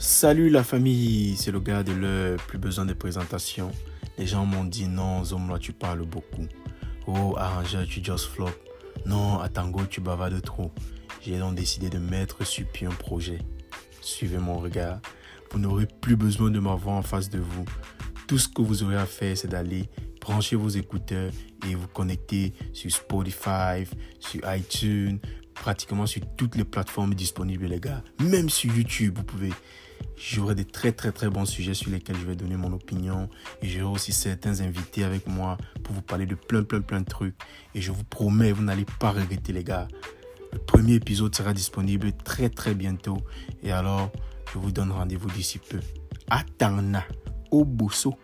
Salut la famille, c'est le gars de l'heure, plus besoin de présentation. Les gens m'ont dit non, Zomla, tu parles beaucoup. Oh, arrangeur, tu just flop. Non, à Tango, tu bavardes trop. J'ai donc décidé de mettre sur pied un projet. Suivez mon regard. Vous n'aurez plus besoin de m'avoir en face de vous. Tout ce que vous aurez à faire, c'est d'aller brancher vos écouteurs et vous connecter sur Spotify, sur iTunes, pratiquement sur toutes les plateformes disponibles, les gars. Même sur YouTube, vous pouvez. J'aurai des très très très bons sujets sur lesquels je vais donner mon opinion. J'aurai aussi certains invités avec moi pour vous parler de plein plein plein de trucs. Et je vous promets, vous n'allez pas regretter, les gars. Le premier épisode sera disponible très très bientôt. Et alors, je vous donne rendez-vous d'ici peu. Atana, au bousseau.